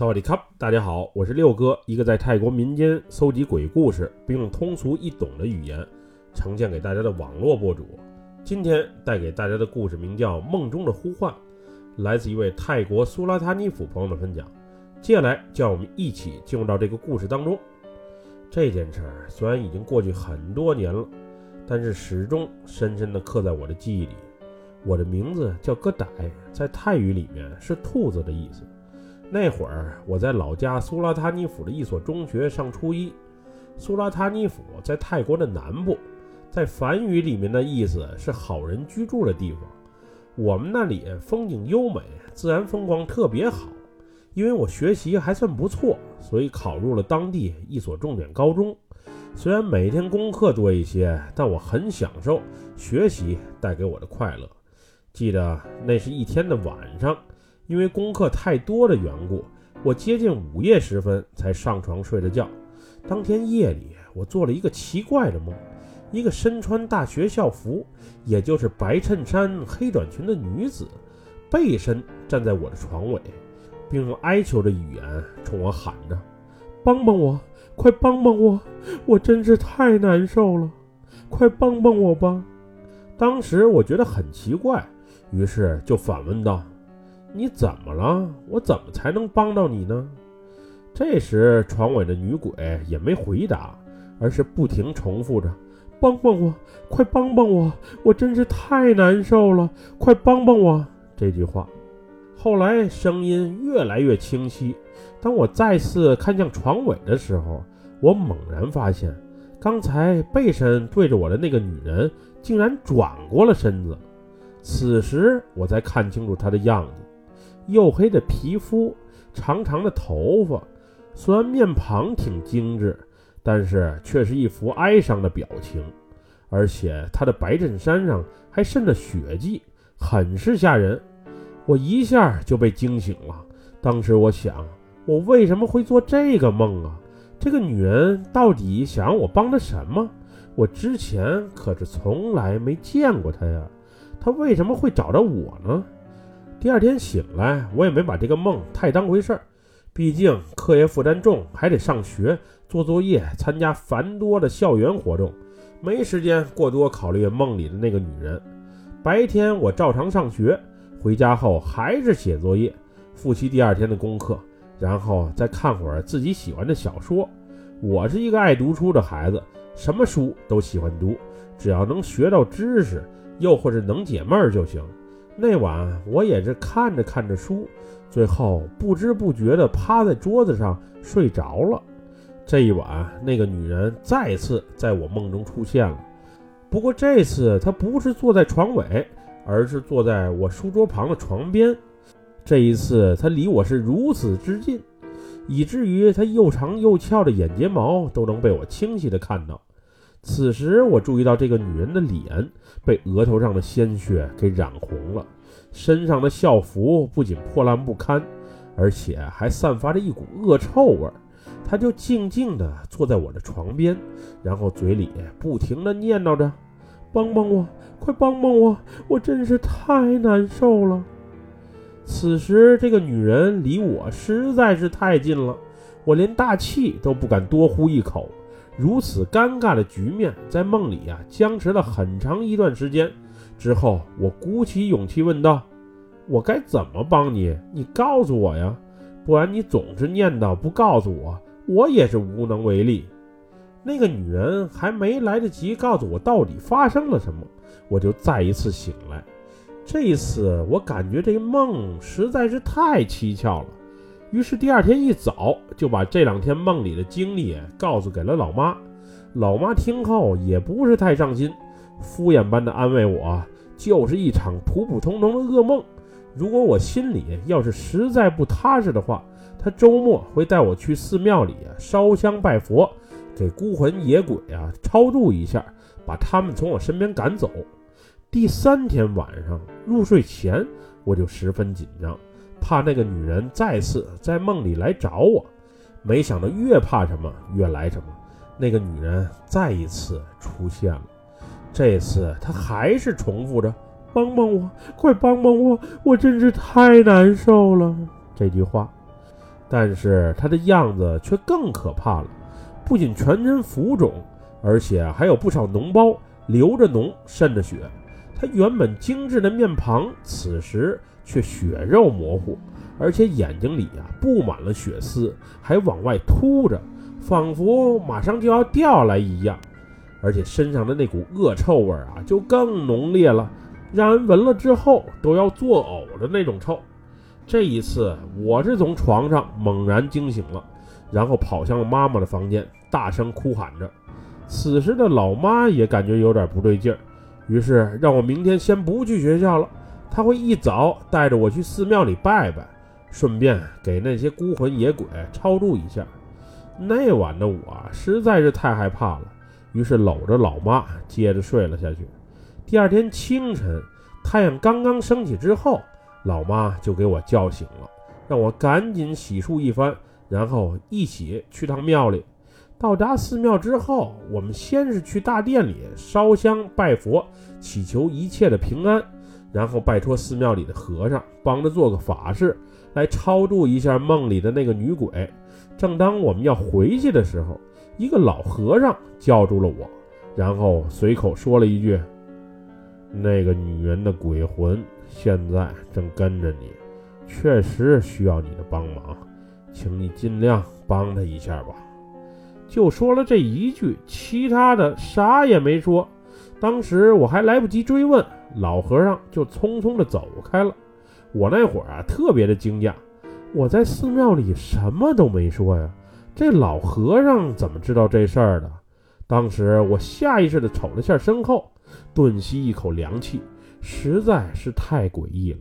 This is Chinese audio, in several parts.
萨瓦迪卡，大家好，我是六哥，一个在泰国民间搜集鬼故事，并用通俗易懂的语言呈现给大家的网络博主。今天带给大家的故事名叫《梦中的呼唤》，来自一位泰国苏拉塔尼府朋友的分享。接下来，就让我们一起进入到这个故事当中。这件事儿虽然已经过去很多年了，但是始终深深地刻在我的记忆里。我的名字叫戈歹，在泰语里面是兔子的意思。那会儿我在老家苏拉塔尼府的一所中学上初一。苏拉塔尼府在泰国的南部，在梵语里面的意思是好人居住的地方。我们那里风景优美，自然风光特别好。因为我学习还算不错，所以考入了当地一所重点高中。虽然每天功课多一些，但我很享受学习带给我的快乐。记得那是一天的晚上。因为功课太多的缘故，我接近午夜时分才上床睡的觉。当天夜里，我做了一个奇怪的梦：一个身穿大学校服，也就是白衬衫、黑短裙的女子，背身站在我的床尾，并用哀求的语言冲我喊着：“帮帮我，快帮帮我！我真是太难受了，快帮帮我吧！”当时我觉得很奇怪，于是就反问道。你怎么了？我怎么才能帮到你呢？这时，床尾的女鬼也没回答，而是不停重复着：“帮帮我，快帮帮我！我真是太难受了，快帮帮我！”这句话。后来，声音越来越清晰。当我再次看向床尾的时候，我猛然发现，刚才背身对着我的那个女人竟然转过了身子。此时，我才看清楚她的样子。黝黑的皮肤，长长的头发，虽然面庞挺精致，但是却是一副哀伤的表情，而且他的白衬衫上还渗着血迹，很是吓人。我一下就被惊醒了。当时我想，我为什么会做这个梦啊？这个女人到底想让我帮她什么？我之前可是从来没见过她呀，她为什么会找着我呢？第二天醒来，我也没把这个梦太当回事儿，毕竟课业负担重，还得上学、做作业、参加繁多的校园活动，没时间过多考虑梦里的那个女人。白天我照常上学，回家后还是写作业，复习第二天的功课，然后再看会儿自己喜欢的小说。我是一个爱读书的孩子，什么书都喜欢读，只要能学到知识，又或者能解闷儿就行。那晚我也是看着看着书，最后不知不觉地趴在桌子上睡着了。这一晚，那个女人再次在我梦中出现了，不过这次她不是坐在床尾，而是坐在我书桌旁的床边。这一次，她离我是如此之近，以至于她又长又翘的眼睫毛都能被我清晰地看到。此时，我注意到这个女人的脸被额头上的鲜血给染红了，身上的校服不仅破烂不堪，而且还散发着一股恶臭味。她就静静地坐在我的床边，然后嘴里不停地念叨着：“帮帮我，快帮帮我，我真是太难受了。”此时，这个女人离我实在是太近了，我连大气都不敢多呼一口。如此尴尬的局面在梦里呀僵持了很长一段时间，之后我鼓起勇气问道：“我该怎么帮你？你告诉我呀，不然你总是念叨不告诉我，我也是无能为力。”那个女人还没来得及告诉我到底发生了什么，我就再一次醒来。这一次我感觉这梦实在是太蹊跷了。于是第二天一早就把这两天梦里的经历告诉给了老妈。老妈听后也不是太上心，敷衍般的安慰我：“就是一场普普通通的噩梦。如果我心里要是实在不踏实的话，她周末会带我去寺庙里烧香拜佛，给孤魂野鬼啊超度一下，把他们从我身边赶走。”第三天晚上入睡前，我就十分紧张。怕那个女人再次在梦里来找我，没想到越怕什么越来什么。那个女人再一次出现了，这次她还是重复着：“帮帮我，快帮帮我，我真是太难受了。”这句话。但是她的样子却更可怕了，不仅全身浮肿，而且还有不少脓包，流着脓，渗着血。她原本精致的面庞，此时却血肉模糊，而且眼睛里啊布满了血丝，还往外凸着，仿佛马上就要掉来一样。而且身上的那股恶臭味啊，就更浓烈了，让人闻了之后都要作呕的那种臭。这一次，我是从床上猛然惊醒了，然后跑向了妈妈的房间，大声哭喊着。此时的老妈也感觉有点不对劲儿，于是让我明天先不去学校了，他会一早带着我去寺庙里拜拜，顺便给那些孤魂野鬼超度一下。那晚的我实在是太害怕了。于是搂着老妈接着睡了下去。第二天清晨，太阳刚刚升起之后，老妈就给我叫醒了，让我赶紧洗漱一番，然后一起去趟庙里。到达寺庙之后，我们先是去大殿里烧香拜佛，祈求一切的平安，然后拜托寺庙里的和尚帮着做个法事，来超度一下梦里的那个女鬼。正当我们要回去的时候，一个老和尚叫住了我，然后随口说了一句：“那个女人的鬼魂现在正跟着你，确实需要你的帮忙，请你尽量帮她一下吧。”就说了这一句，其他的啥也没说。当时我还来不及追问，老和尚就匆匆地走开了。我那会儿啊，特别的惊讶，我在寺庙里什么都没说呀。这老和尚怎么知道这事儿的？当时我下意识地瞅了下身后，顿吸一口凉气，实在是太诡异了。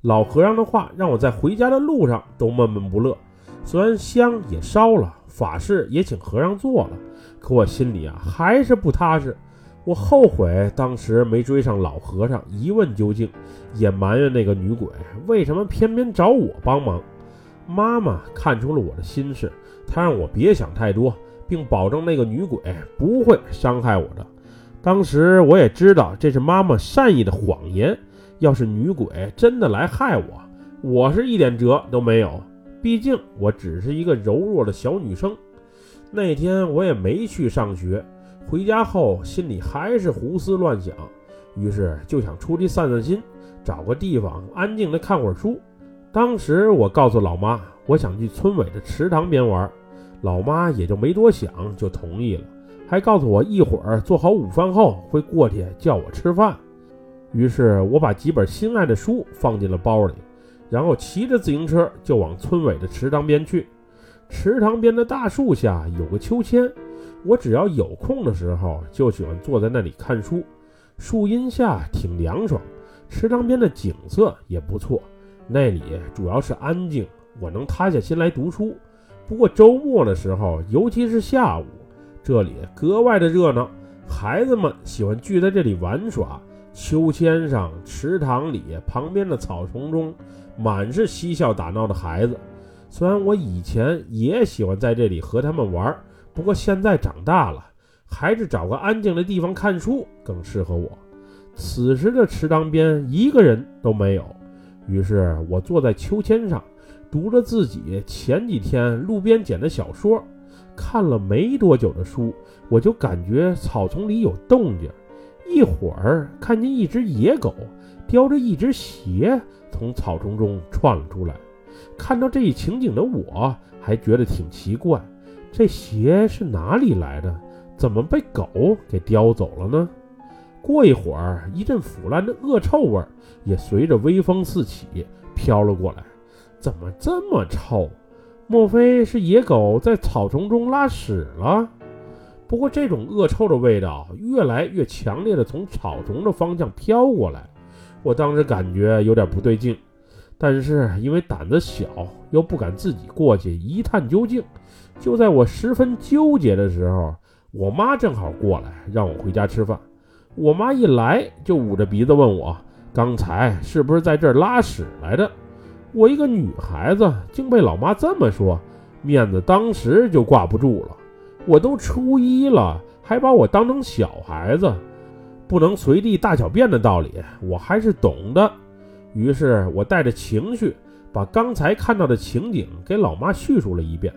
老和尚的话让我在回家的路上都闷闷不乐。虽然香也烧了，法事也请和尚做了，可我心里啊还是不踏实。我后悔当时没追上老和尚一问究竟，也埋怨那个女鬼为什么偏偏找我帮忙。妈妈看出了我的心事。她让我别想太多，并保证那个女鬼不会伤害我的。当时我也知道这是妈妈善意的谎言。要是女鬼真的来害我，我是一点辙都没有。毕竟我只是一个柔弱的小女生。那天我也没去上学，回家后心里还是胡思乱想，于是就想出去散散心，找个地方安静的看会儿书。当时我告诉老妈，我想去村委的池塘边玩。老妈也就没多想，就同意了，还告诉我一会儿做好午饭后会过去叫我吃饭。于是我把几本心爱的书放进了包里，然后骑着自行车就往村委的池塘边去。池塘边的大树下有个秋千，我只要有空的时候就喜欢坐在那里看书。树荫下挺凉爽，池塘边的景色也不错。那里主要是安静，我能塌下心来读书。不过周末的时候，尤其是下午，这里格外的热闹。孩子们喜欢聚在这里玩耍。秋千上、池塘里、旁边的草丛中，满是嬉笑打闹的孩子。虽然我以前也喜欢在这里和他们玩，不过现在长大了，还是找个安静的地方看书更适合我。此时的池塘边一个人都没有，于是我坐在秋千上。读着自己前几天路边捡的小说，看了没多久的书，我就感觉草丛里有动静。一会儿看见一只野狗叼着一只鞋从草丛中窜了出来。看到这一情景的我，还觉得挺奇怪：这鞋是哪里来的？怎么被狗给叼走了呢？过一会儿，一阵腐烂的恶臭味也随着微风四起飘了过来。怎么这么臭？莫非是野狗在草丛中拉屎了？不过这种恶臭的味道越来越强烈的从草丛的方向飘过来，我当时感觉有点不对劲，但是因为胆子小，又不敢自己过去一探究竟。就在我十分纠结的时候，我妈正好过来让我回家吃饭。我妈一来就捂着鼻子问我：“刚才是不是在这儿拉屎来的？”我一个女孩子竟被老妈这么说，面子当时就挂不住了。我都初一了，还把我当成小孩子，不能随地大小便的道理，我还是懂的。于是我带着情绪，把刚才看到的情景给老妈叙述了一遍。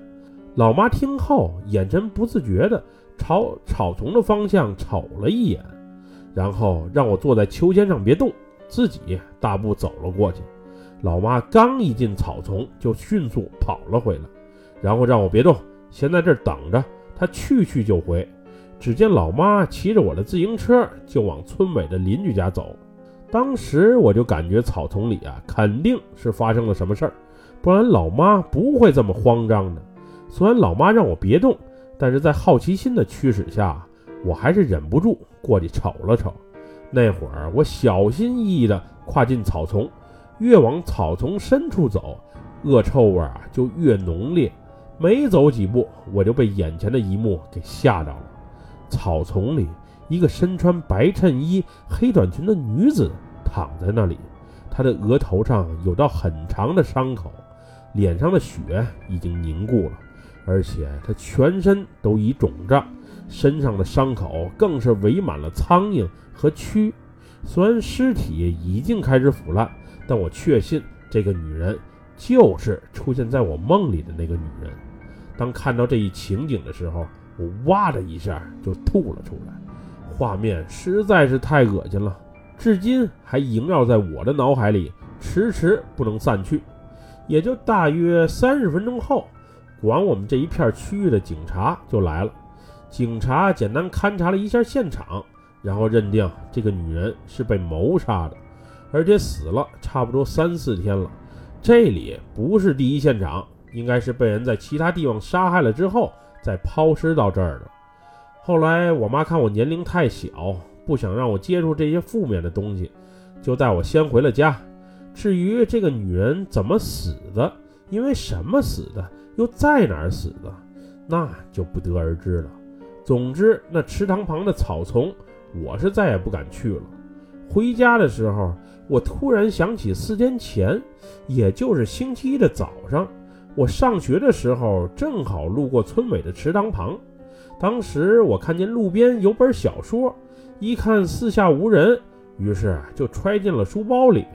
老妈听后，眼神不自觉地朝草丛的方向瞅了一眼，然后让我坐在秋千上别动，自己大步走了过去。老妈刚一进草丛，就迅速跑了回来，然后让我别动，先在这儿等着，她去去就回。只见老妈骑着我的自行车就往村尾的邻居家走，当时我就感觉草丛里啊肯定是发生了什么事儿，不然老妈不会这么慌张的。虽然老妈让我别动，但是在好奇心的驱使下，我还是忍不住过去瞅了瞅。那会儿我小心翼翼地跨进草丛，越往草丛深处走，恶臭味啊就越浓烈。没走几步，我就被眼前的一幕给吓着了。草丛里，一个身穿白衬衣、黑短裙的女子躺在那里，她的额头上有道很长的伤口，脸上的血已经凝固了，而且她全身都已肿胀，身上的伤口更是围满了苍蝇和蛆。虽然尸体已经开始腐烂，但我确信这个女人就是出现在我梦里的那个女人。当看到这一情景的时候，我哇的一下就吐了出来，画面实在是太恶心了，至今还萦绕在我的脑海里，迟迟不能散去。也就大约三十分钟后，管我们这一片区域的警察就来了。警察简单勘察了一下现场，然后认定这个女人是被谋杀的，而且死了差不多三四天了。这里不是第一现场，应该是被人在其他地方杀害了之后。再抛尸到这儿的。后来我妈看我年龄太小，不想让我接触这些负面的东西，就带我先回了家。至于这个女人怎么死的，因为什么死的，又在哪儿死的，那就不得而知了。总之，那池塘旁的草丛，我是再也不敢去了。回家的时候，我突然想起四天前，也就是星期一的早上。我上学的时候正好路过村委的池塘旁，当时我看见路边有本小说，一看四下无人，于是就揣进了书包里。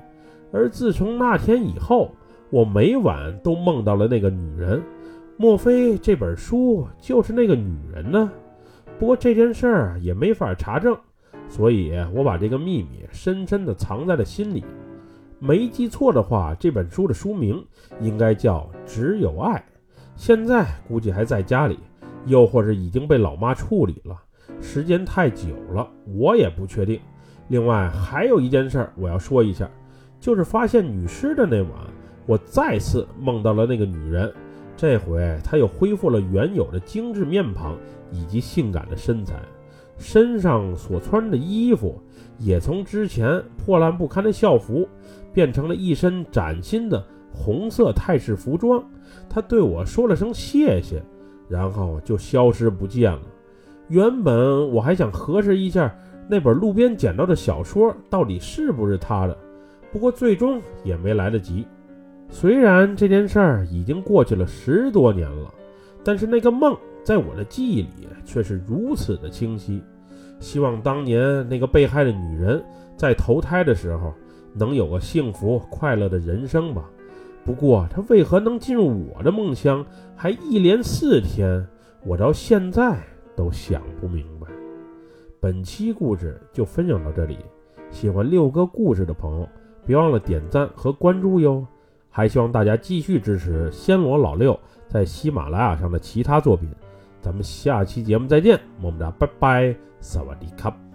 而自从那天以后，我每晚都梦到了那个女人。莫非这本书就是那个女人呢？不过这件事儿也没法查证，所以我把这个秘密深深地藏在了心里。没记错的话，这本书的书名应该叫《只有爱》。现在估计还在家里，又或是已经被老妈处理了。时间太久了，我也不确定。另外还有一件事儿我要说一下，就是发现女尸的那晚，我再次梦到了那个女人。这回她又恢复了原有的精致面庞以及性感的身材，身上所穿的衣服也从之前破烂不堪的校服。变成了一身崭新的红色泰式服装，她对我说了声谢谢，然后就消失不见了。原本我还想核实一下那本路边捡到的小说到底是不是她的，不过最终也没来得及。虽然这件事儿已经过去了十多年了，但是那个梦在我的记忆里却是如此的清晰。希望当年那个被害的女人在投胎的时候。能有个幸福快乐的人生吧？不过她为何能进入我的梦乡，还一连四天，我到现在都想不明白。本期故事就分享到这里，喜欢六哥故事的朋友，别忘了点赞和关注哟！还希望大家继续支持暹罗老六在喜马拉雅上的其他作品。咱们下期节目再见，么么哒，拜拜，萨瓦迪卡。